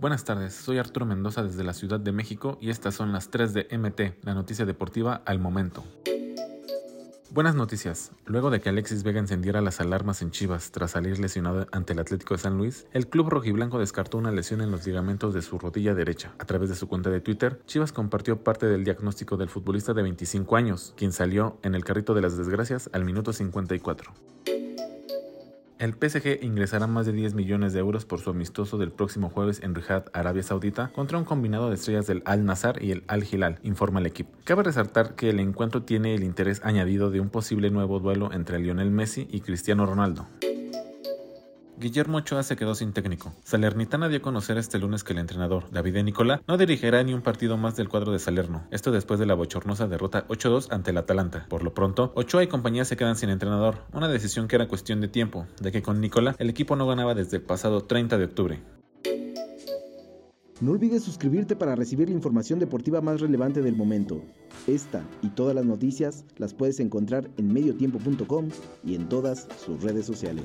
Buenas tardes, soy Arturo Mendoza desde la Ciudad de México y estas son las 3 de MT, la noticia deportiva al momento. Buenas noticias. Luego de que Alexis Vega encendiera las alarmas en Chivas tras salir lesionado ante el Atlético de San Luis, el club rojiblanco descartó una lesión en los ligamentos de su rodilla derecha. A través de su cuenta de Twitter, Chivas compartió parte del diagnóstico del futbolista de 25 años, quien salió en el carrito de las desgracias al minuto 54. El PSG ingresará más de 10 millones de euros por su amistoso del próximo jueves en Riyadh, Arabia Saudita, contra un combinado de estrellas del Al Nazar y el Al Hilal, informa el equipo. Cabe resaltar que el encuentro tiene el interés añadido de un posible nuevo duelo entre Lionel Messi y Cristiano Ronaldo. Guillermo Ochoa se quedó sin técnico. Salernitana dio a conocer este lunes que el entrenador, David Nicolá, no dirigirá ni un partido más del cuadro de Salerno. Esto después de la bochornosa derrota 8-2 ante el Atalanta. Por lo pronto, Ochoa y compañía se quedan sin entrenador, una decisión que era cuestión de tiempo, de que con Nicolá el equipo no ganaba desde el pasado 30 de octubre. No olvides suscribirte para recibir la información deportiva más relevante del momento. Esta y todas las noticias las puedes encontrar en mediotiempo.com y en todas sus redes sociales.